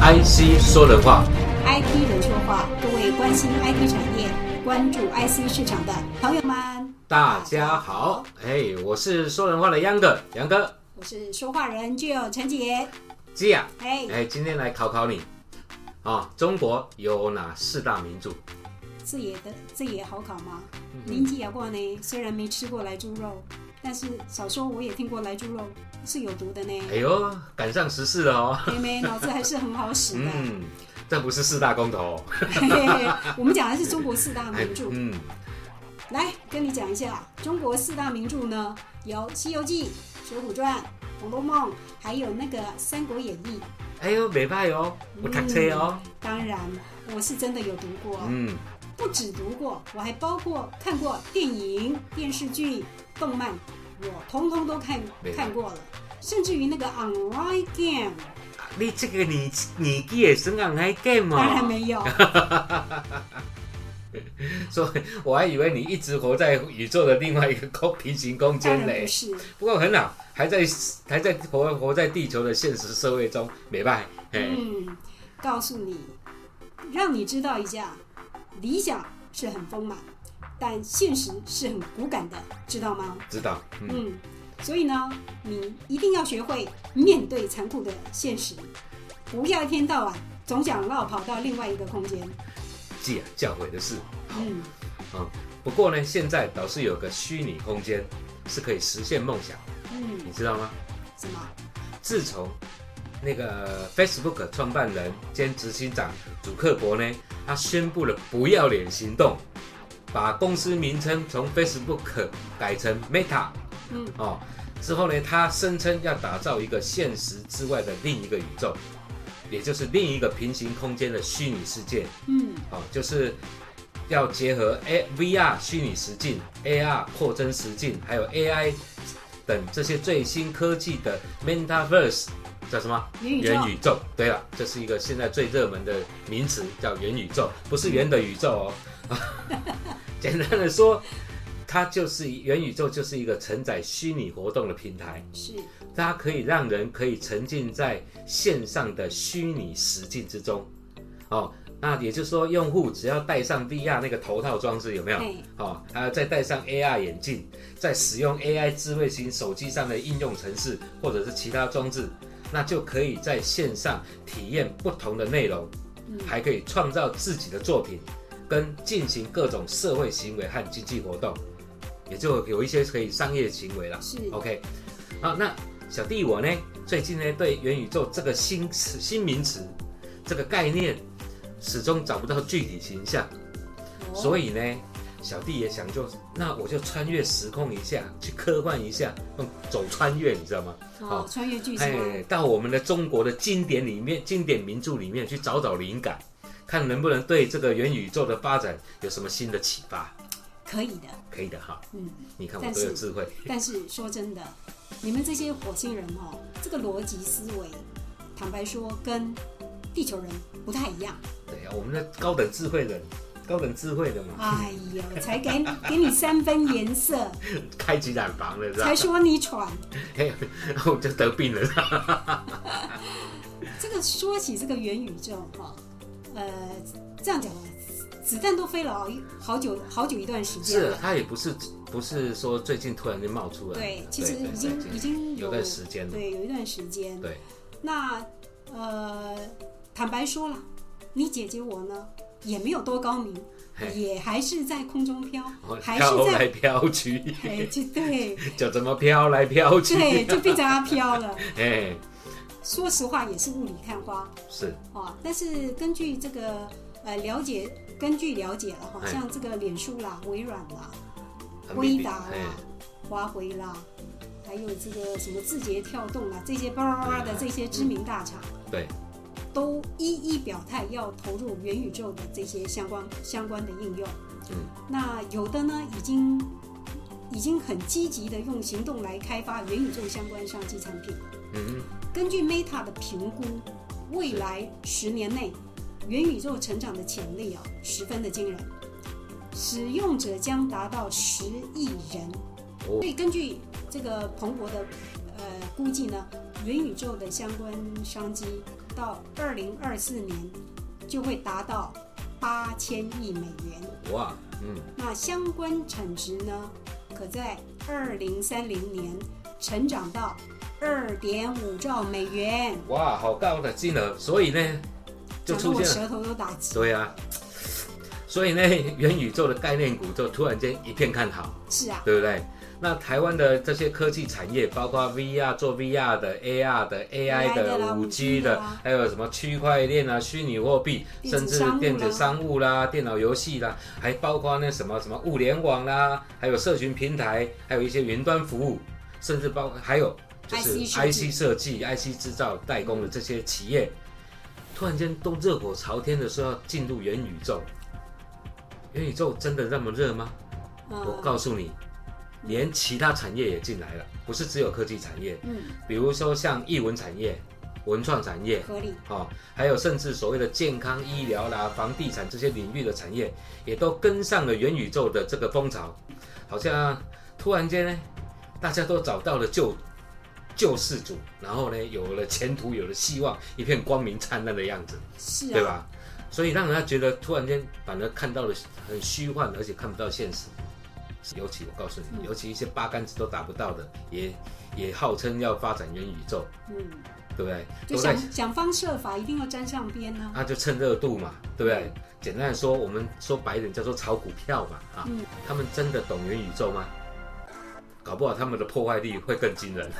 IC 说人话，IT 人说话，各位关心 IT 产业、关注 IC 市场的朋友们，大家好，哎，我是说人话的杨哥，杨哥，我是说话人 Jill 陈杰。基亚，哎，哎，今天来考考你，啊，中国有哪四大名著？这也的这也好考吗？嗯林吉亚话呢，虽然没吃过来猪肉，但是少说我也听过来猪肉是有毒的呢。哎呦，赶上时事了哦。妹妹脑子还是很好使的。嗯，这不是四大公投哦。嘿嘿嘿我们讲的是中国四大哎名著。嗯，来跟你讲一下，中国四大名著呢有《西游记》《水浒传》《红楼梦》，还有那个《三国演义》。哎呦，没败哦，我读册哦。当然，我是真的有读过，嗯，不止读过，我还包括看过电影、电视剧、动漫，我通通都看看过了，甚至于那个 online game，你这个年年纪也是 online game 吗当然哦。没有。所以我还以为你一直活在宇宙的另外一个空平行空间嘞不。是，不过很好，还在还在活活在地球的现实社会中，没办法，嗯，告诉你，让你知道一下，理想是很丰满，但现实是很骨感的，知道吗？知道。嗯，嗯，所以呢，你一定要学会面对残酷的现实，不要一天到晚总想绕跑到另外一个空间。记啊，教诲的事。嗯，不过呢，现在倒是有个虚拟空间是可以实现梦想，嗯，你知道吗？什么？自从那个 Facebook 创办人兼执行长祖克伯呢，他宣布了不要脸行动，把公司名称从 Facebook 改成 Meta 嗯。哦。之后呢，他声称要打造一个现实之外的另一个宇宙，也就是另一个平行空间的虚拟世界。嗯。哦，就是要结合 A VR 虚拟实境、AR 扩增实境，还有 AI 等这些最新科技的 Metaverse 叫什么？元宇宙。对了，这是一个现在最热门的名词，叫元宇宙，不是圆的宇宙哦。简单的说，它就是元宇宙，就是一个承载虚拟活动的平台，是，它可以让人可以沉浸在线上的虚拟实境之中。哦，那也就是说，用户只要戴上 VR 那个头套装置，有没有？嘿，哦，还要再戴上 AR 眼镜，再使用 AI 智慧型手机上的应用程式或者是其他装置，那就可以在线上体验不同的内容，嗯还可以创造自己的作品，跟进行各种社会行为和经济活动，也就有一些可以商业行为了。是，OK，好，那小弟我呢，最近呢对元宇宙这个新词、新名词、这个概念，始终找不到具体形象。哦所以呢，小弟也想就那我就穿越时空一下，去科幻一下，用走穿越，你知道吗？哦，穿越剧是吗？哎，到我们的中国的经典里面、经典名著里面去找找灵感，看能不能对这个元宇宙的发展有什么新的启发。可以的，可以的哈，嗯。你看我多有智慧。但是说真的，你们这些火星人哦，这个逻辑思维，坦白说跟地球人不太一样。对啊，我们的高等智慧人，高等智慧的嘛，哎呦，才给给你三分颜色，开几染房了是吧才？说你喘。嘿，我就得病了。这个说起这个元宇宙哈、呃，这样讲吧，子弹都飞了好一好久好久一段时间是了。它也不是不是说最近突然就冒出来，对，其实已经对已经有段时间了。对有一段时间。对，那呃，坦白说了，你姐姐我呢也没有多高明，也还是在空中飘，哦还是在飘来飘去，哎，就对。就怎么飘来飘去。对，就变成它飘了。哎，说实话，也是雾里看花。是。啊。但是根据这个呃了解，根据了解了哈，哎像这个脸书啦、微软啦、微达啦哎、华为啦，还有这个什么字节跳动啦，这些叭叭叭的这些知名大厂，对，都一一表态要投入元宇宙的这些相关相关的应用。嗯，那有的呢，已经已经很积极的用行动来开发元宇宙相关商机产品。嗯，根据 Meta 的评估，未来十年内，元宇宙成长的潜力啊，十分的惊人，使用者将达到十亿人。哦所以根据这个彭博的呃估计呢，元宇宙的相关商机到二零二四年就会达到八千亿美元。哇，嗯，那相关产值呢，可在二零三零年成长到二点五兆美元。哇，好高的金额，所以呢，就出现了，舌头都打结。对啊，所以呢，元宇宙的概念股就突然间一片看好，是啊，对不对？那台湾的这些科技产业，包括 VR 做 VR 的、AR 的、AI 的、五 5G 的还有什么区块链啊、虚拟货币，甚至电子商务啦电脑游戏啦，还包括那什么什么物联网啦，还有社群平台，还有一些云端服务，甚至包括还有就是 IC 设计。IC 设计、IC 制造代工的这些企业，突然间都热火朝天的说要进入元宇宙。元宇宙真的那么热吗？我呃，告诉你，连其他产业也进来了，不是只有科技产业，嗯，比如说像艺文产业、文创产业，合理。哦，还有甚至所谓的健康医疗啦、房地产这些领域的产业，也都跟上了元宇宙的这个风潮，好像突然间呢，大家都找到了救救世主，然后呢，有了前途，有了希望，一片光明灿烂的样子，是啊，对吧？所以让人家觉得突然间反而看到了很虚幻，而且看不到现实。尤其我告诉你，嗯尤其一些八竿子都打不到的，也也号称要发展元宇宙，嗯，对不对？就想想方设法，一定要沾上边呢。他就趁热度嘛，对不对？简单的说，我们说白一点叫做炒股票嘛，啊，嗯他们真的懂元宇宙吗？搞不好他们的破坏力会更惊人，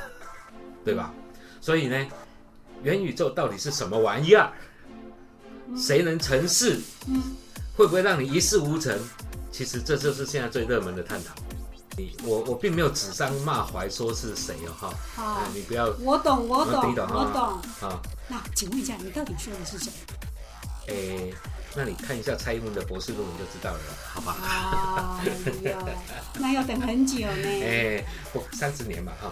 对吧？所以呢，元宇宙到底是什么玩意儿？谁能成事？嗯，会不会让你一事无成？其实这就是现在最热门的探讨。你我我并没有指桑骂槐说是谁哦哈，好哎，你不要我懂，我懂，我懂我懂。啊，那请问一下，你到底说的是谁？诶，那你看一下蔡英文的博士论文就知道了，好吧？哎呀，那要等很久呢。哎，不，三十年嘛哈。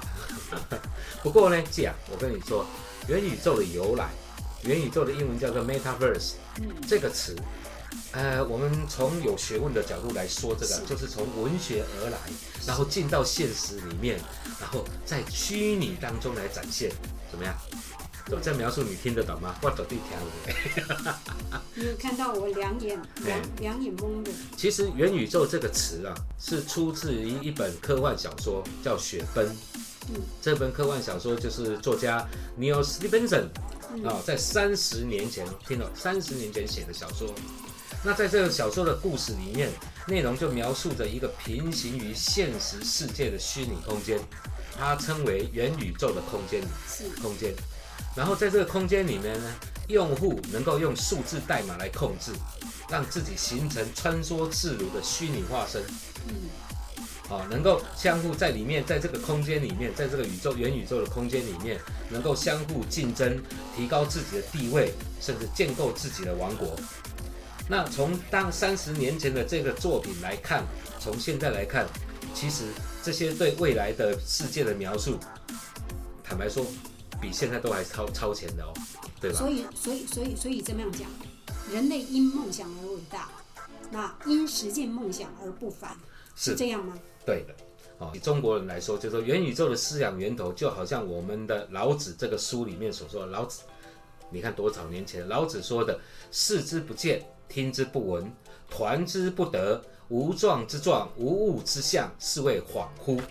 不过呢，这样我跟你说，元宇宙的由来，元宇宙的英文叫做 metaverse 嗯，这个词，呃，我们从有学问的角度来说，这个是就是从文学而来，然后进到现实里面，然后在虚拟当中来展现，怎么样？我这描述你听得懂吗？我走地条。你有看到我两眼 两两眼蒙的？其实元宇宙这个词啊，是出自于一本科幻小说，叫《雪崩》。嗯这本科幻小说就是作家 Neil Stephenson 嗯啊、在三十年前，听到三十年前写的小说。那在这个小说的故事里面，内容就描述着一个平行于现实世界的虚拟空间，它称为元宇宙的空间是空间。然后在这个空间里面呢，用户能够用数字代码来控制，让自己形成穿梭自如的虚拟化身。嗯啊，能够相互在里面，在这个空间里面，在这个宇宙元宇宙的空间里面，能够相互竞争，提高自己的地位，甚至建构自己的王国。那从当三十年前的这个作品来看，从现在来看，其实这些对未来的世界的描述，坦白说，比现在都还超超前的哦，对吧？所以所以所以所以这么样讲，人类因梦想而伟大，那因实践梦想而不凡，是是这样吗？对的。哦，以中国人来说，就说元宇宙的思想源头，就好像我们的老子这个书里面所说的，老子，你看多少年前，老子说的“视之不见，听之不闻，团之不得，无状之状，无物之象，是谓恍惚”，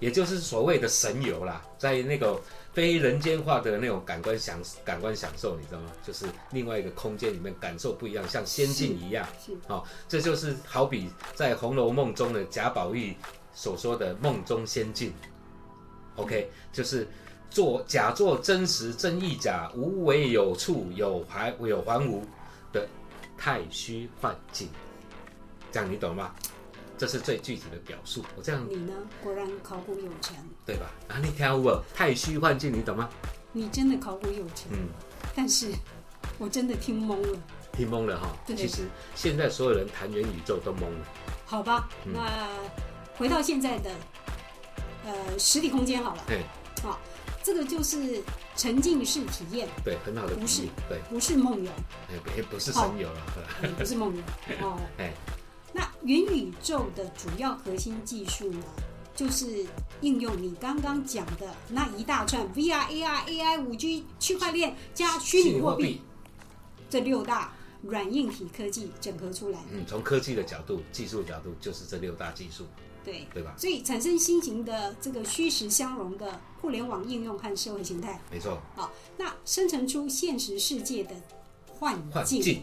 也就是所谓的神游啦，在那个非人间化的那种感官享感官享受，你知道吗？就是另外一个空间里面感受不一样，像仙境一样。是好、这就是好比在《红楼梦》中的贾宝玉所说的梦中仙境。OK，就是做假作真实，真亦假，无为有处，有还有还无的太虚幻境。这样你懂吗？这是最具体的表述。我这样你呢？果然考古有成，对吧？啊，你听有无？太虚幻境，你懂吗？你真的考古有成，嗯，但是我真的听懵了。听懵了哈。对其实现在所有人谈元宇宙都懵了。好吧，嗯那回到现在的呃实体空间好了，对好，这个就是沉浸式体验，对，很好的比不是。对，不是梦游，哎，不不是神游了。也不是梦游 哦。哎，那元宇宙的主要核心技术呢，就是应用你刚刚讲的那一大串 VR、AR、AI、五 G、区块链加虚拟货币这六大软硬体科技整合出来。嗯，从科技的角度、技术角度，就是这六大技术，对对吧？所以产生新型的这个虚实相融的互联网应用和社会形态。没错，好，那生成出现实世界的幻境，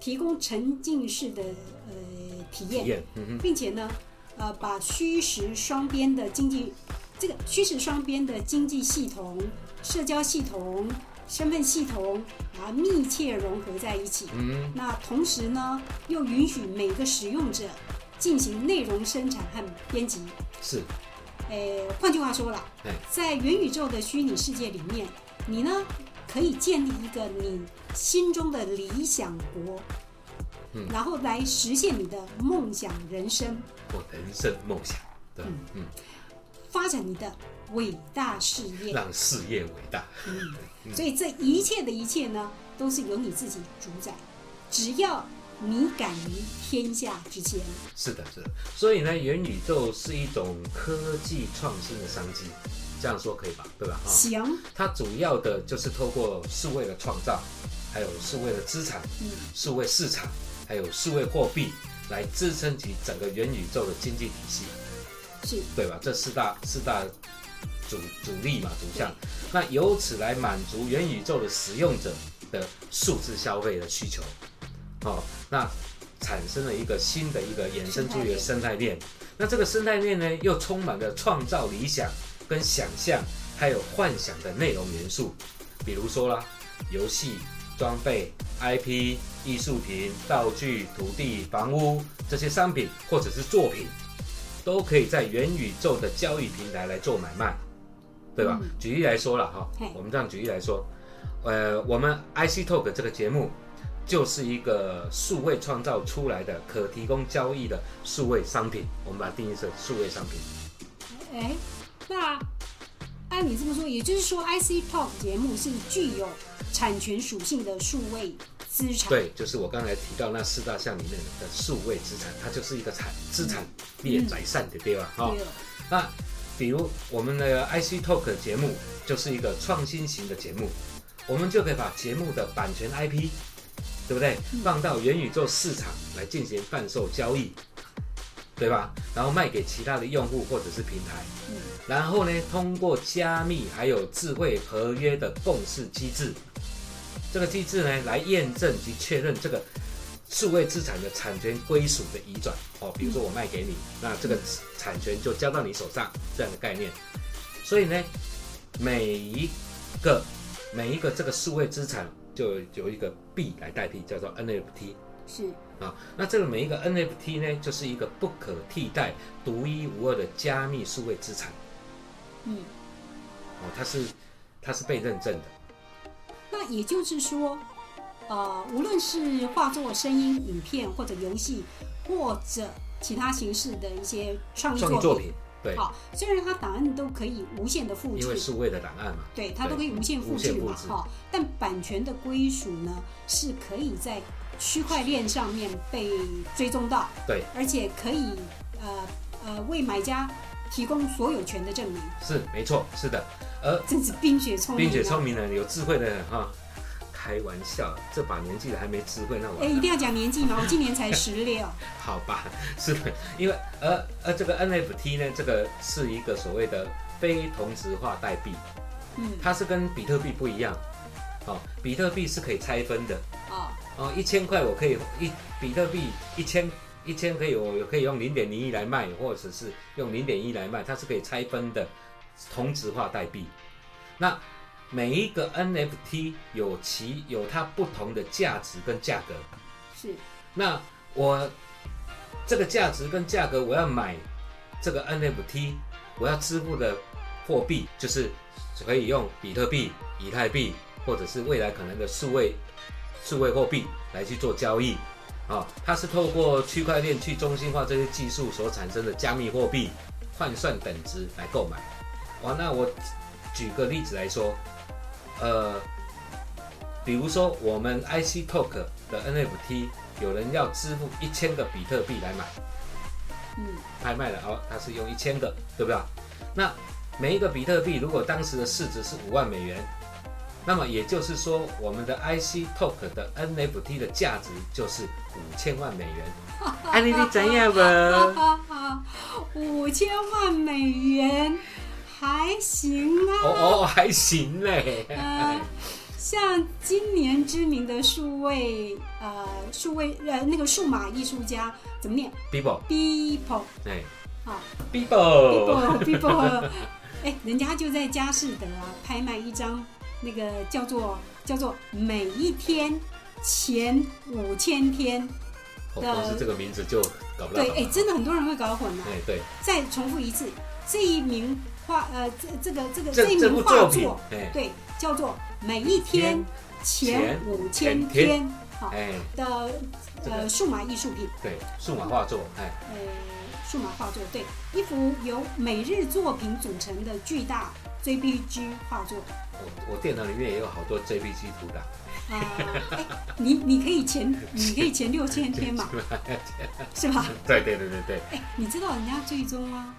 提供沉浸式的呃体验，体验，嗯，并且呢，呃，把虚实双边的经济，这个虚实双边的经济系统、社交系统、身份系统啊，密切融合在一起。嗯，那同时呢，又允许每个使用者进行内容生产和编辑。是，呃，换句话说了哎，在元宇宙的虚拟世界里面，你呢可以建立一个你心中的理想国，嗯。然后来实现你的梦想人生，我人生梦想，对，嗯，发展你的伟大事业。让事业伟大，嗯。所以这一切的一切呢，都是由你自己主宰，只要你敢于天下之间。是的，是的。所以呢，元宇宙是一种科技创新的商机，这样说可以吧？对吧？哈、行，它主要的就是透过数位的创造，还有数位的资产、嗯，数位市场，还有数位货币，来支撑起整个元宇宙的经济体系，是对吧？这四大四大主主力嘛，主项。那由此来满足元宇宙的使用者的数字消费的需求，哦，那产生了一个新的一个衍生出一个生态链。那这个生态链呢，又充满了创造理想跟想象，还有幻想的内容元素，比如说啦，游戏、装备、IP、艺术品、道具、土地、房屋这些商品或者是作品，都可以在元宇宙的交易平台来做买卖，对吧？嗯举例来说了哈，我们这样举例来说，呃，我们 IC Talk 这个节目就是一个数位创造出来的可提供交易的数位商品，我们把它定义成数位商品。哎，那按你这么说，也就是说，IC Talk 节目是具有产权属性的数位资产。对，就是我刚才提到那四大项里面的数位资产，它就是一个产资产列嗯宰善的，对吧？哈、那比如我们的 IC Talk 节目就是一个创新型的节目，我们就可以把节目的版权 IP，对不对？放到元宇宙市场来进行贩售交易，对吧？然后卖给其他的用户或者是平台，嗯然后呢，通过加密还有智慧合约的共识机制，这个机制呢来验证及确认这个数位资产的产权归属的移转哦，比如说我卖给你，那这个产权就交到你手上这样的概念。所以呢，每一个每一个这个数位资产就有一个币来代替，叫做 NFT 是啊。那这个每一个 NFT 呢，就是一个不可替代、独一无二的加密数位资产嗯，哦，它是它是被认证的。那也就是说，呃，无论是画作、声音、影片或者游戏，或者其他形式的一些创意作品，作品，对，好，虽然它档案都可以无限的复制，因为数位的档案嘛，对，它都可以无限复无制嘛，哈。但版权的归属呢，是可以在区块链上面被追踪到，对，而且可以呃呃为买家提供所有权的证明，是没错，是的。而真是冰雪聪明、啊。冰雪聪明的、有智慧的人哈，开玩笑，这把年纪了还没智慧，那我哎，一定要讲年纪吗？我今年才十六。好吧，是的，因为而而这个 NFT 呢，这个是一个所谓的非同质化代币，嗯，它是跟比特币不一样。哦，比特币是可以拆分的。哦，哦，一千块我可以一比特币一千一千可以我可以用零点零一来卖，或者是用零点一来卖，它是可以拆分的同质化代币。那每一个 NFT 有其有它不同的价值跟价格。是那我这个价值跟价格，我要买这个 NFT，我要支付的货币就是可以用比特币、以太币，或者是未来可能的数位数位货币来去做交易。啊、它是透过区块链去中心化这些技术所产生的加密货币换算等值来购买。哇，那我举个例子来说，呃，比如说我们 IC Talk 的 NFT，有人要支付一千个比特币来买，嗯，拍卖了哦，他是用一千个，对不对？那每一个比特币如果当时的市值是五万美元，那么也就是说，我们的 IC Talk 的 NFT 的价值就是五千万美元。哎、你你怎样吧？哈哈，五千万美元还行啊。哦哦，还行嘞。呃，像今年知名的数位呃数位呃那个数码艺术家怎么念 Bibo，？People 哎啊，Bibo，，People People，哎，人家就在佳士得啊拍卖一张那个叫做叫做每一天前五千天，哦光是这个名字就搞不到。对，哎，真的很多人会搞混啊。哎对，再重复一次，这一名画呃这这个这个这一名画作，，哎对，叫做每一天前前五千天天好哎，的呃数码艺术品，对，数码画作，哎，呃数码画作，对，一幅由每日作品组成的巨大 JPG 画作。我我电脑里面也有好多 JPG 图的。啊、哎，你你可以前你可以前六千天嘛，是吧？对对对对对，哎，你知道人家最终啊，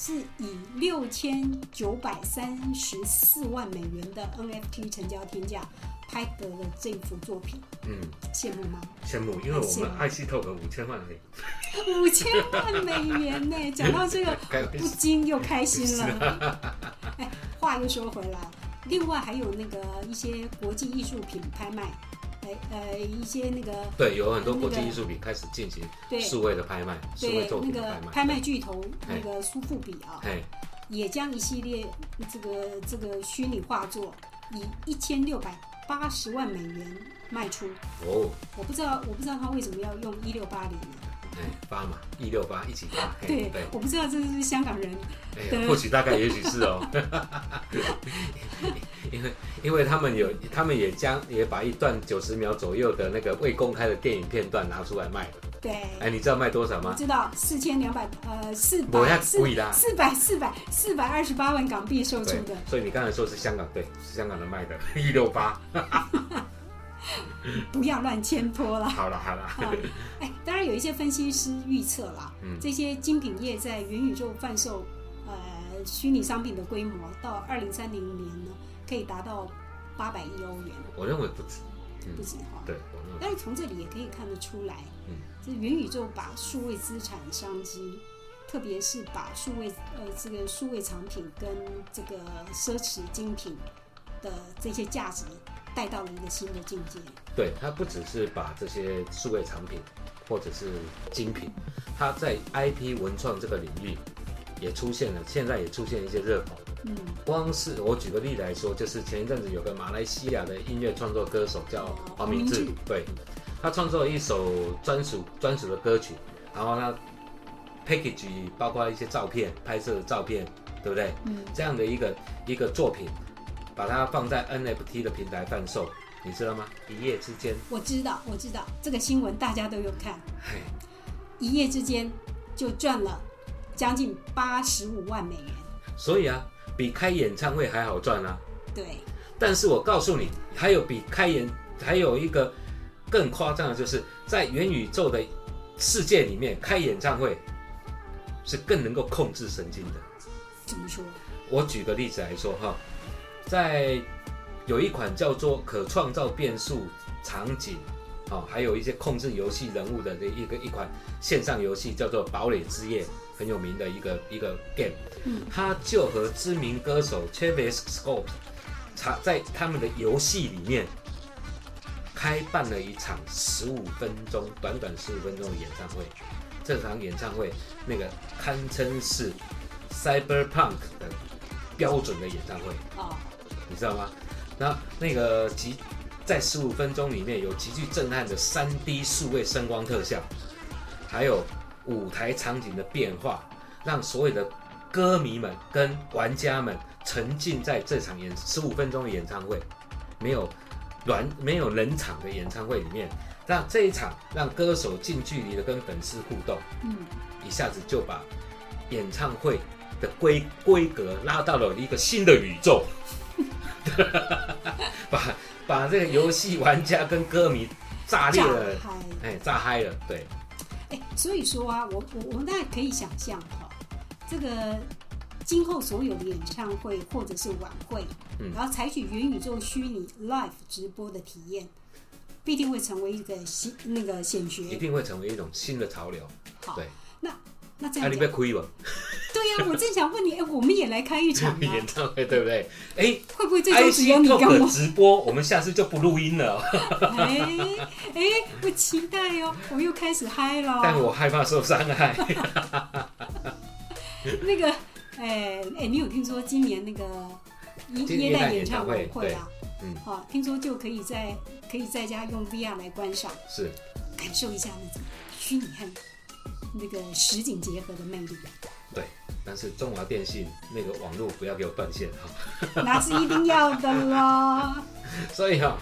是以六千九百三十四万美元的 NFT 成交天价拍得了这幅作品，嗯，羡慕吗？羡慕，因为我们爱惜透个五千万而已。五千万美元呢！讲到这个，不禁又开心了。哎，话又说回来，另外还有那个一些国际艺术品拍卖，哎呃一些那个对，有很多国际艺术品开始进行对数位的拍卖，数位那个作品的拍卖。拍卖巨头那哎个苏富比啊，哎，也将一系列这个这个虚拟画作以一千六百八十万美元卖出。哦，我不知道我不知道他为什么要用一六八零呢？哎，发嘛，一六八一起发。对对，，我不知道这是香港人哎对或许大概也许是哦，因为因为他们有，他们也将也把一段九十秒左右的那个未公开的电影片段拿出来卖了。对。哎，你知道卖多少我吗？知道四千两百呃四百四贵啦四百四百四百二十八万港币售出的，，所以你刚才说是香港，对，是香港人卖的，一六八。不要乱牵拖了。好了好了，啊，哎，当然有一些分析师预测啦，嗯。这些精品业在元宇宙贩售呃虚拟商品的规模，到二零三零年呢，可以达到八百亿欧元，我认为不止，不止哈。对，我认为。但是从这里也可以看得出来，嗯。这元宇宙把数位资产商机，特别是把数位呃这个数位产品跟这个奢侈精品的这些价值带到了一个新的境界。对，它不只是把这些数位产品或者是精品，它在 IP 文创这个领域也出现了，现在也出现一些热跑。嗯，光是我举个例来说，就是前一阵子有个马来西亚的音乐创作歌手叫黄明志对，他创作了一首专属专属的歌曲，然后他，package 包括一些照片、拍摄的照片，对不对？嗯，这样的一个一个作品，把它放在 NFT 的平台贩售，你知道吗？一夜之间，我知道，我知道这个新闻大家都有看，嘿，一夜之间就赚了将近八十五万美元。所以啊，比开演唱会还好赚啊。对，但是我告诉你，还有比开演还有一个更夸张的，就是在元宇宙的世界里面开演唱会是更能够控制神经的。怎么说？我举个例子来说哈，在有一款叫做可创造变数场景，哦，还有一些控制游戏人物的一个一款线上游戏，叫做《堡垒之夜》，很有名的一个一个 game。嗯，它就和知名歌手 Travis Scott 他在他们的游戏里面开办了一场十五分钟，短短十五分钟的演唱会。这场演唱会那个堪称是 Cyberpunk 的标准的演唱会，哦，你知道吗？那那个极在十五分钟里面有极具震撼的三 D 数位声光特效，还有舞台场景的变化，让所有的歌迷们跟玩家们沉浸在这场演十五分钟的演唱会，没有软没有冷场的演唱会里面，让这一场让歌手近距离的跟粉丝互动，嗯，一下子就把演唱会的规规格拉到了一个新的宇宙，把把这个游戏玩家跟歌迷炸裂炸了，嗨！哎，炸嗨了，对，哎，所以说啊，我我我们大家可以想象哈，这个今后所有的演唱会或者是晚会，嗯然后采取元宇宙虚拟 live 直播的体验，必定会成为一个新那个显学一。定会成为一种新的潮流。好对，那这啊，样讲，你被亏吧？对呀、我正想问你，哎，我们也来开一场啊，演唱会对不对？哎会不会最终只有你跟我？直播，我们下次就不录音了，哎哎，我期待哦，我又开始嗨了。但我害怕受伤害。那个，哎哎，你有听说今年那个耶耶今耶诞诞演唱会会啊？嗯，好，听说就可以在可以在家用 VR 来观赏，是，感受一下那种虚拟和那个实景结合的魅力，对但是中华电信那个网络不要给我断线哈。那是一定要的啦。所以哈、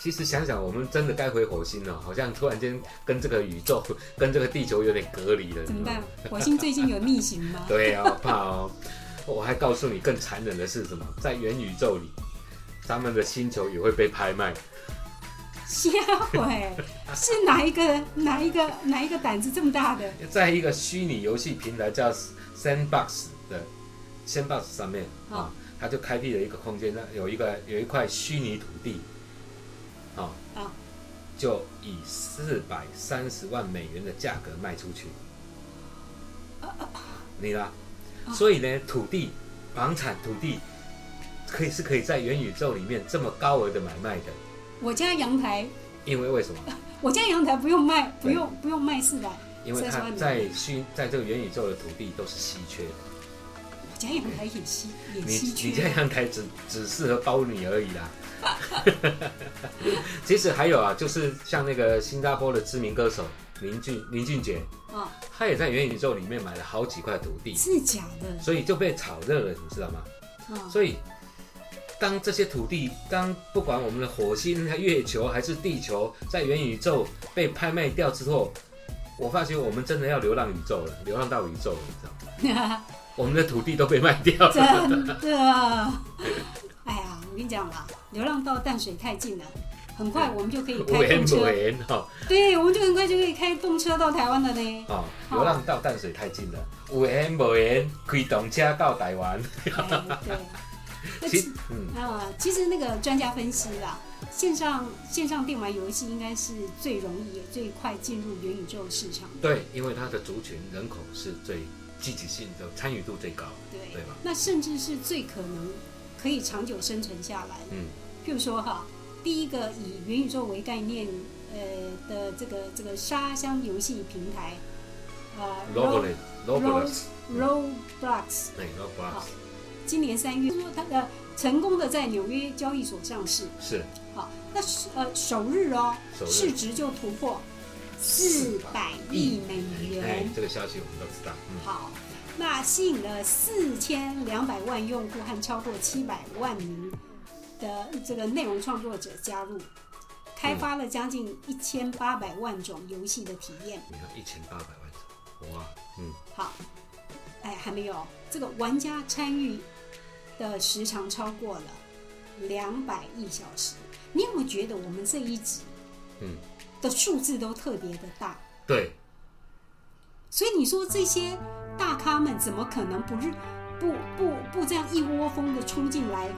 其实想想，我们真的该回火星了，好像突然间跟这个宇宙、跟这个地球有点隔离了。怎么办？火星最近有逆行吗？对啊，怕哦。我还告诉你，更残忍的是什么？在元宇宙里，咱们的星球也会被拍卖。吓毁！是哪一个哪一个哪一个胆子这么大的？在一个虚拟游戏平台叫 Sandbox 的 Sandbox 上面啊、好它就开辟了一个空间，那有一个有一块虚拟土地，啊、啊就以四百三十万美元的价格卖出去。你啦，啊所以呢，土地、房产、土地可以是可以在元宇宙里面这么高额的买卖的，我家阳台，因为为什么？我家阳台不用卖，不用不用卖四百，因为它在虚在这个元宇宙的土地都是稀缺的。我家阳台也稀也你稀你家。阳台只只适合包你而已啦。其实还有啊，就是像那个新加坡的知名歌手林俊林俊杰，啊，他也在元宇宙里面买了好几块土地，是假的所以就被炒热了，你知道吗？啊？所以当这些土地，当不管我们的火星、月球还是地球，在元宇宙被拍卖掉之后，我发觉我们真的要流浪宇宙了，流浪到宇宙了，你知道吗？我们的土地都被卖掉了。真的，哎呀，我跟你讲啦，流浪到淡水太近了，很快我们就可以 无开动车。对，我们就很快就可以开动车到台湾了呢。哦，流浪到淡水太近了，有缘无缘，开动车到台湾。哎对，那啊，其实那个专家分析啦，线上线上电玩游戏应该是最容易也最快进入元宇宙市场的。对，因为它的族群人口是最积极性的，参与度最高，对，对吧？那甚至是最可能可以长久生存下来。嗯，譬如说哈，第一个以元宇宙为概念，呃的这个这个沙箱游戏平台，呃 r o b o l e r o b o l e s Roblox，对 r o b o l e 好 s 今年三月说它的成功的在纽约交易所上市。是好，那是呃首日哦，首日市值就突破四百亿美哎元。，这个消息我们都知道。嗯，好，那吸引了四千两百万用户和超过七百万名的这个内容创作者加入，开发了将近一千八百万种游戏的体验。你看一千八百万种，哇，嗯，好，哎，还没有，这个玩家参与的时长超过了两百亿小时。你有没有觉得我们这一集，嗯，的数字都特别的大？对，所以你说这些大咖们怎么可能不是不不不这样一窝蜂的冲进来，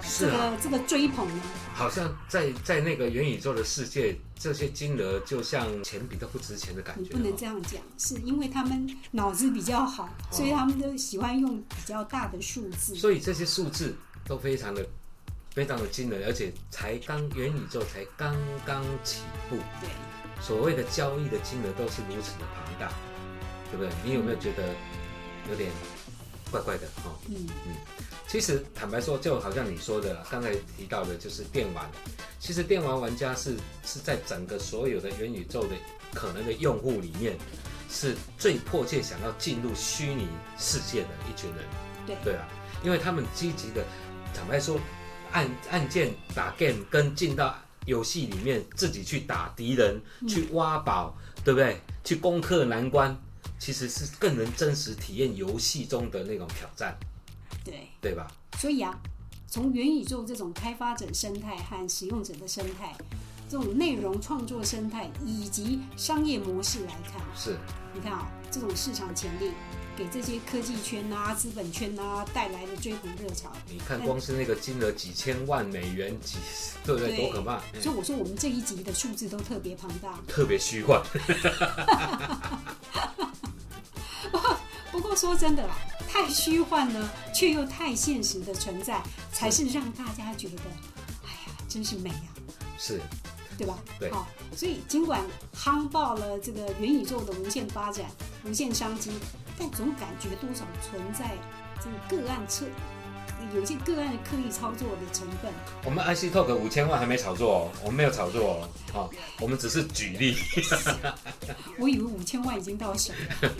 这是啊，这个追捧呢？好像在在那个元宇宙的世界，这些金额就像钱比较不值钱的感觉、你不能哦。这样讲，是因为他们脑子比较好，所以他们都喜欢用比较大的数字。所以这些数字都非常的非常的惊人，而且才刚元宇宙才刚刚起步，对，所谓的交易的金额都是如此的庞大，对不对？你有没有觉得有点怪怪的哦？嗯，其实坦白说，就好像你说的，刚才提到的，就是电玩。其实电玩玩家是是在整个所有的元宇宙的可能的用户里面，是最迫切想要进入虚拟世界的一群人。对对啊，因为他们积极的，坦白说，按按键打 game 跟进到游戏里面自己去打敌人、嗯去挖宝，对不对？去攻克难关，其实是更能真实体验游戏中的那种挑战，对。对吧？所以啊，从元宇宙这种开发者生态和使用者的生态，这种内容创作生态以及商业模式来看，是你看啊，这种市场潜力给这些科技圈啊、资本圈啊带来的追捧热潮。你看光是那个金额几千万美元，几对不对？对多可怕！所以我说我们这一集的数字都特别庞大。特别虚幻，不过说真的啦，太虚幻呢，却又太现实的存在，才是让大家觉得，哎呀，真是美啊！是对吧？对好、所以尽管夯爆了这个元宇宙的无限发展、无限商机，但总感觉多少存在这个个案策，有些个案刻意操作的成分。我们 IC Talk 五千万还没炒作哦，我们没有炒作哦，好、我们只是举例。我以为五千万已经到手了。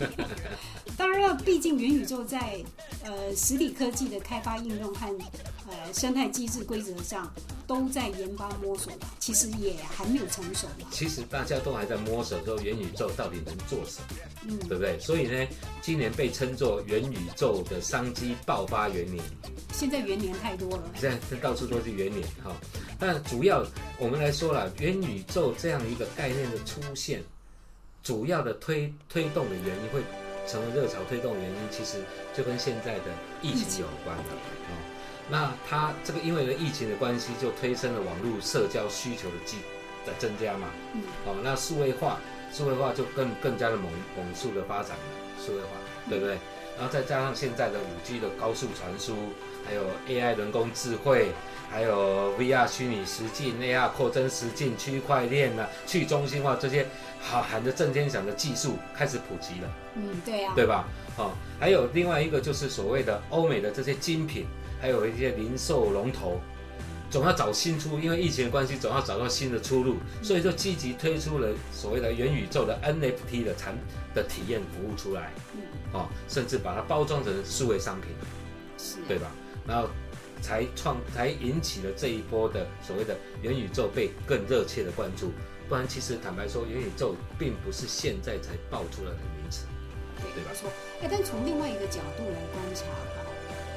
当然了，毕竟元宇宙在呃实体科技的开发应用和呃生态机制规则上都在研发摸索吧，其实也还没有成熟嘛。其实大家都还在摸索说元宇宙到底能做什么，嗯，对不对？所以呢，今年被称作元宇宙的商机爆发元年。现在元年太多了。现在到处都是元年哈。但主要我们来说了，元宇宙这样一个概念的出现，主要的推推动的原因会成为热潮推动原因，其实就跟现在的疫情有关了哦。那它这个因为呢疫情的关系，就推升了网络社交需求的激的增加嘛。嗯，哦，那数位化，数位化就更更加的猛猛速的发展了，数位化，对不对？然后再加上现在的五 G 的高速传输，还有 AI 人工智慧，还有 VR 虚拟实境、AR 扩增实境、区块链呐、去中心化这些好喊着震天响的技术开始普及了，嗯，对啊，对吧？哦，还有另外一个就是所谓的欧美的这些精品，还有一些零售龙头，总要找新出，因为疫情的关系，总要找到新的出路，所以就积极推出了所谓的元宇宙的 NFT 的产的体验服务出来，嗯，哦，甚至把它包装成数位商品，是，对吧？然后才创才引起了这一波的所谓的元宇宙被更热切的关注。不然，其实坦白说，元宇宙并不是现在才爆出来的名词。对对吧没错。哎，但从另外一个角度来观察哈，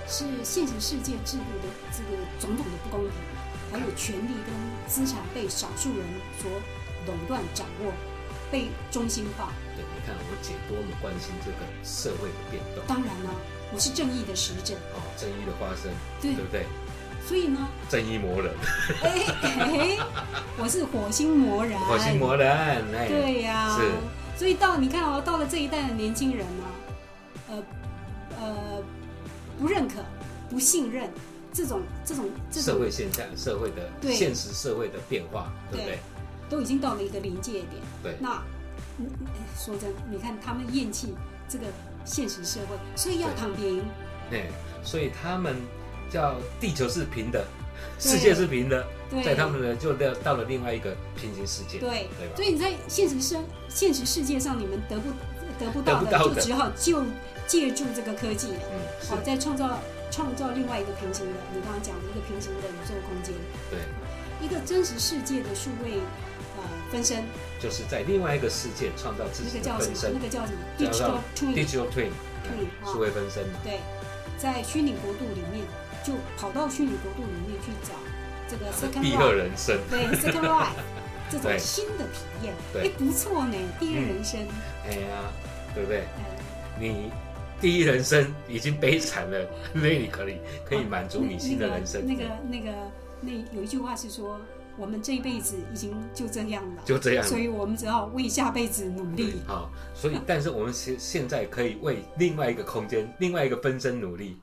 是现实世界制度的这个种种的不公平，还有权力跟资产被少数人所垄断掌握，被中心化。对，你看我姐多么关心这个社会的变动，当然了，我是正义的使者，哦，正义的发生，对对不对？所以呢，正义魔人，哎哎，我是火星魔人，火星魔人，哎，对呀、是所以到你看哦，到了这一代的年轻人呢，呃呃，不认可、不信任这种这种这种社，会现象、社会的对现实社会的变化，对不对？都已经到了一个临界点。对那说真，你看他们厌弃这个现实社会，所以要躺平。哎，所以他们叫地球是平的，世界是平的，对，在他们呢就到到了另外一个平行世界，对，对吧所？以你在现实生现实世界上，你们得不得不到的，得不到的就只好就借助这个科技了。嗯，是。好，，再创造创造另外一个平行的，你刚刚讲的一个平行的宇宙空间，对，一个真实世界的数位呃分身，就是在另外一个世界创造自己那个叫什么？的分身那个叫什么？digital twin，，digital 啊数位分身，对，在虚拟国度里面，就跑到虚拟国度里面去找这个 Second Life，人生，对 second life 这种新的体验，对。哎，不错呢，第二人生，哎呀，对不对？嗯你第一人生已经悲惨了，所以你可以可以满足你新的人生，那个那个那有一句话是说，我们这一辈子已经就这样了，就这样。所以我们只好为下辈子努力。好，所以但是我们现现在可以为另外一个空间、另外一个分身努力。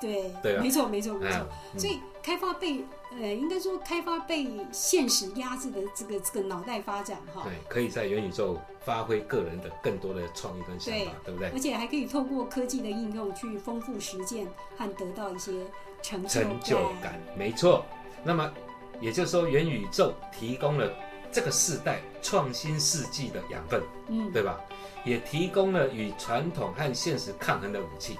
对，对啊没错，没错，没错。啊嗯所以开发被呃，应该说开发被现实压制的这个这个脑袋发展哈，对，可以在元宇宙发挥个人的更多的创意跟想法，对不对而？且还可以透过科技的应用去丰富实践和得到一些成就成就感，没错。那么也就是说，元宇宙提供了这个世代创新世纪的养分，嗯，对吧？也提供了与传统和现实抗衡的武器，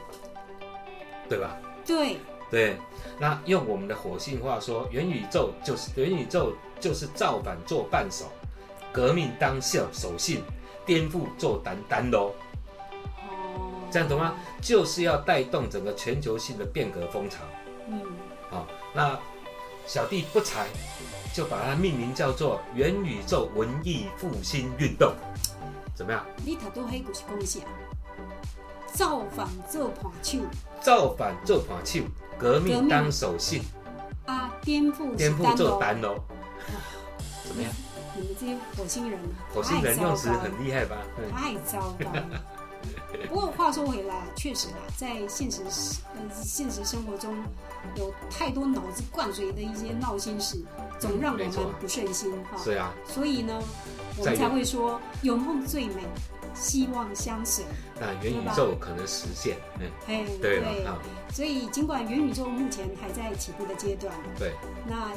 对吧？对，对，那用我们的火星话说，元宇宙就是元宇宙就是造反做伴手，革命当效守信，颠覆做单单喽，哦，这样懂吗？？就是要带动整个全球性的变革风潮。嗯，好、那小弟不才，就把它命名叫做元宇宙文艺复兴运动，怎么样？你头拄迄就是讲啥？造反做盘手造反做盘手，革革命命当守信，啊，颠覆是颠覆。做单喽，怎么样？你们这些火星人啊，火星人太糟用词很厉害吧？嗯太糟糕了。不过话说回来啊，确实啊，在现实呃现实生活中，有太多脑子灌水的一些闹心事，总让我们不顺心哈。是啊，所以呢，我在们才会说有梦最美，希望相随。那元宇宙可能实现，嗯，哎，对了啊，所以尽管元宇宙目前还在起步的阶段，对，那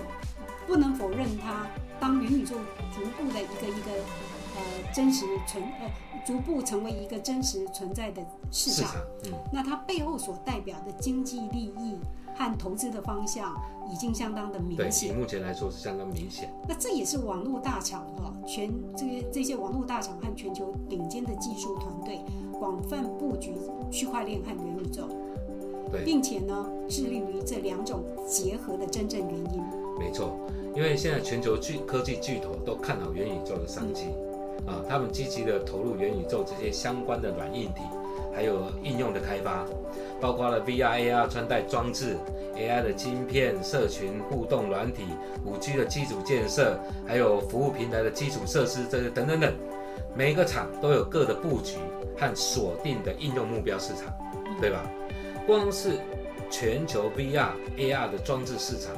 不能否认它当元宇宙逐步的一个一个呃真实存呃逐步成为一个真实存在的市场，市场，嗯，那它背后所代表的经济利益和投资的方向已经相当的对明，以显。目前来说是相当明显，那这也是网络大厂哈、全这个这些网络大厂和全球顶尖的技术团队广泛布局区块链和元宇宙，对，并且呢致力于这两种结合的真正原因。没错，因为现在全球巨科技巨头都看好元宇宙的商机，啊，他们积极的投入元宇宙这些相关的软硬体，还有应用的开发，包括了 VR、AR 穿戴装置、AI 的晶片、社群互动软体、5G 的基础建设，还有服务平台的基础设施，这些等等等，每一个厂都有各的布局和锁定的应用目标市场，对吧？光是全球 VR、AR 的装置市场。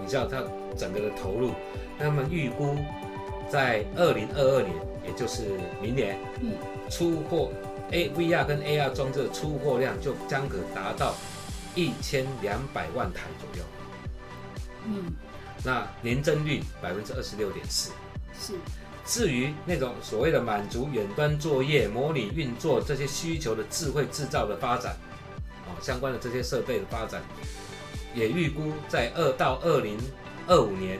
你知道它整个的投入，他们预估在二零二二年，也就是明年，嗯，出货 A VR 跟 AR 装置的出货量就将可达到一千两百万台左右，嗯，那年增率百分之二十六点四。是，至于那种所谓的满足远端作业、模拟运作这些需求的智慧制造的发展，哦，相关的这些设备的发展，也预估在二到二零二五年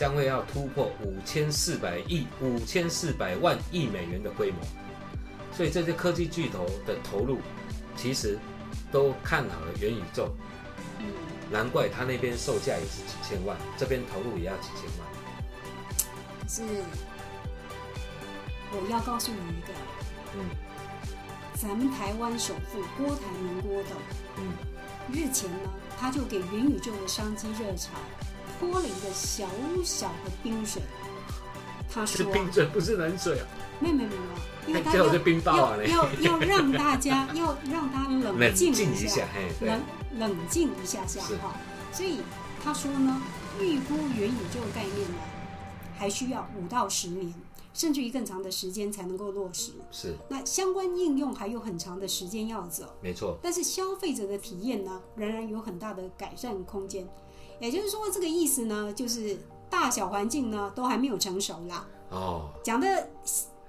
将会要突破五千四百亿、五千四百万亿美元的规模。所以这些科技巨头的投入，其实都看好了元宇宙，嗯，难怪他那边售价也是几千万，这边投入也要几千万。是。我要告诉你一个，嗯咱们台湾首富郭台铭郭董，嗯，日前呢，他就给元宇宙的商机热潮泼了一个小小的冰水。他是说、是，冰水不是冷水啊。没有没有没有，因为他要最后是冰雹啊要要要让大家 要让他冷冷静一下，冷，冷静一下下哈。所以他说呢，预估元宇宙概念呢，还需要五到十年，甚至于更长的时间才能够落实。是那相关应用还有很长的时间要走，没错，但是消费者的体验呢，仍然有很大的改善空间。也就是说，这个意思呢，就是大小环境呢都还没有成熟啦。哦，讲的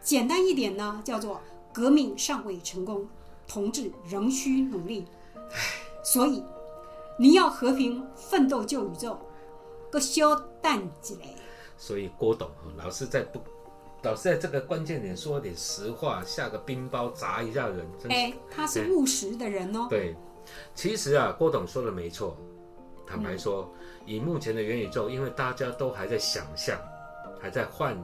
简单一点呢，叫做革命尚未成功，同志仍需努力。所以你要和平奋斗救宇宙，个小蛋几嘞？所以郭董哦老是在不，老是在这个关键点说点实话，下个冰雹砸一下人，哎，他是务实的人哦。对。其实啊，郭董说的没错，坦白说，以目前的元宇宙，因为大家都还在想象，还在幻，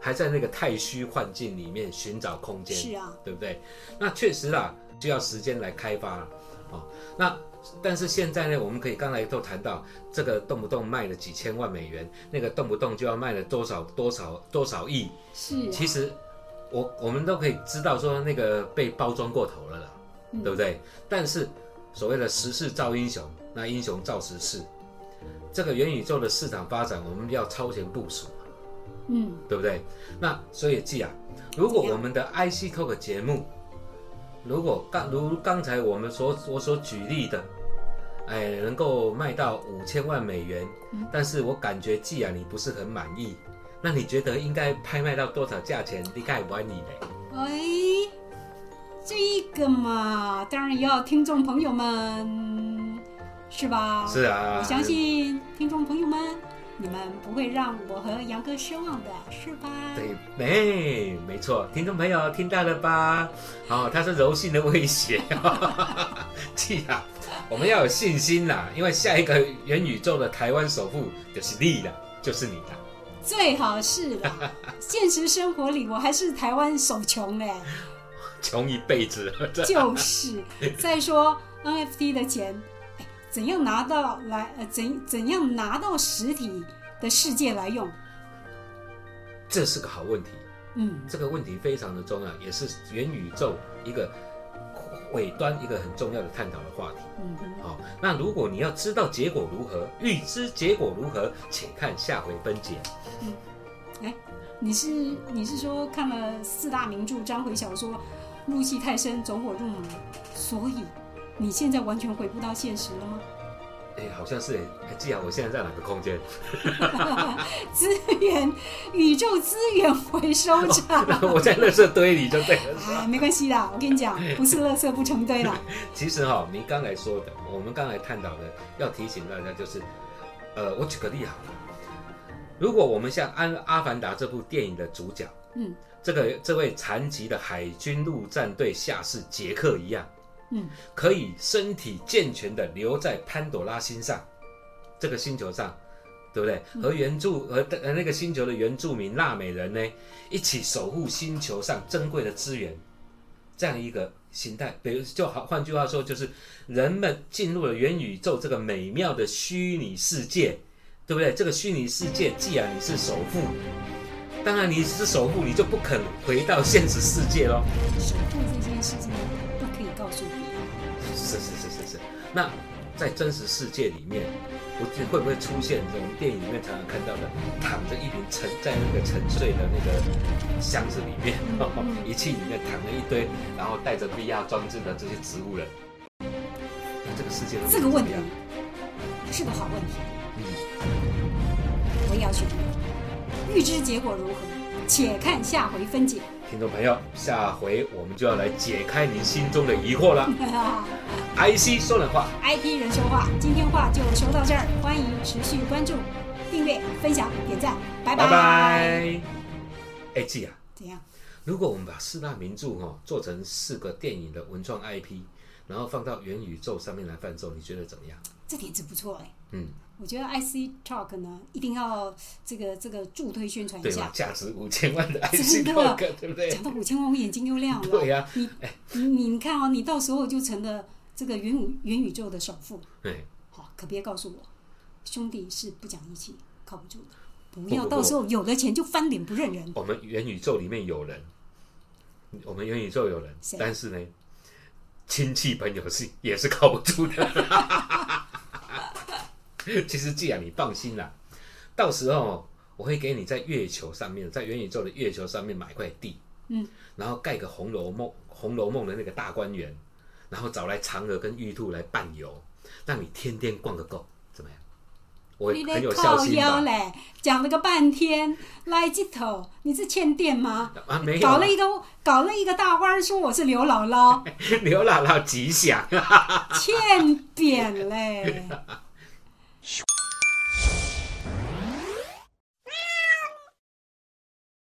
还在那个太虚幻境里面寻找空间，是啊，对不对？那确实啦，就要时间来开发了哦。那但是现在呢，我们可以刚才都谈到，这个动不动卖了几千万美元，那个动不动就要卖了多少多少多少亿。是啊，其实我我们都可以知道说那个被包装过头了啦，嗯对不对？但是所谓的时势造英雄，那英雄造时势。这个元宇宙的市场发展，我们要超前部署。嗯，对不对？那所以记啊，如果我们的 IC Talk 节目，如果刚如刚才我们所我所举例的，哎，能够卖到五千万美元，嗯但是我感觉既然你不是很满意，那你觉得应该拍卖到多少价钱？你该玩你嘞？哎，这个嘛，当然要听众朋友们，是吧？是啊，我相信听众朋友们，你们不会让我和杨哥失望的，是吧？对，没没错，听众朋友听到了吧？好、他是柔性的威胁，记啊，我们要有信心啦，因为下一个元宇宙的台湾首富就是你了，就是你了。最好是啦。现实生活里，我还是台湾首穷嘞。穷一辈子。就是。再说 NFT 的钱，哎，怎样拿到来？呃，怎怎样拿到实体的世界来用？这是个好问题。嗯，这个问题非常的重要，也是元宇宙一个。尾端一个很重要的探讨的话题。嗯，好，那如果你要知道结果如何，预知结果如何，请看下回分解。嗯，哎，你是你是说看了四大名著章回小说，入戏太深，走火入魔，所以你现在完全回不到现实了吗？哎，好像是哎，记啊，我现在在哪个空间？资源宇宙资源回收站。我在垃圾堆里就对了。哎，没关系啦，我跟你讲，不是垃圾不成堆啦。其实哈，您刚才说的，我们刚才探讨的，要提醒大家就是，呃，我举个例好了，如果我们像《安阿凡达》这部电影的主角，嗯，这个这位残疾的海军陆战队下士杰克一样。嗯，可以身体健全的留在潘朵拉星上，这个星球上，对不对？和原住和呃那个星球的原住民纳美人呢，一起守护星球上珍贵的资源，这样一个形态。比如就好，换句话说，就是人们进入了元宇宙这个美妙的虚拟世界，对不对？这个虚拟世界，既然你是首富，当然你是首富，你就不肯回到现实世界喽。守护这件事情。那在真实世界里面，不会不会出现这种电影里面常常看到的，躺着一瓶沉在那个沉睡的那个箱子里面，仪器里面躺了一堆，然后带着 VR 装置的这些植物人。那这个世界这个问题是个好问题。嗯，我也要选。预知结果如何，且看下回分解。听众朋友，下回我们就要来解开您心中的疑惑了。IC 说人话，IP 人说话，今天话就说到这儿，欢迎持续关注、订阅、分享、点赞，拜拜。哎，记啊，怎样？如果我们把四大名著哈做成四个电影的文创 IP，然后放到元宇宙上面来贩售，你觉得怎么样？这点子不错哎。嗯。我觉得 IC Talk 呢，一定要这个这个助推宣传一下。价值五千万的 IC Talk，对不对？讲到五千万，我眼睛又亮了。对呀，你你你看哦，你到时候就成了这个元宇元宇宙的首富。对，好，可别告诉我，兄弟是不讲义气，靠不住的。不要到时候有了钱就翻脸不认人。我们元宇宙里面有人，我们元宇宙有人，但是呢，亲戚朋友是也是靠不住的。其实，既然你放心啦，到时候我会给你在月球上面，在元宇宙的月球上面买块地，嗯，然后盖个《红楼梦》《红楼梦》的那个大观园，然后找来嫦娥跟玉兔来伴游，让你天天逛个够，怎么样？我很有孝心嘞，讲了个半天，来几头？你是欠电吗？啊，没有，搞了一个搞了一个大弯，说我是刘姥姥，刘姥姥吉祥，欠扁嘞。Shoo.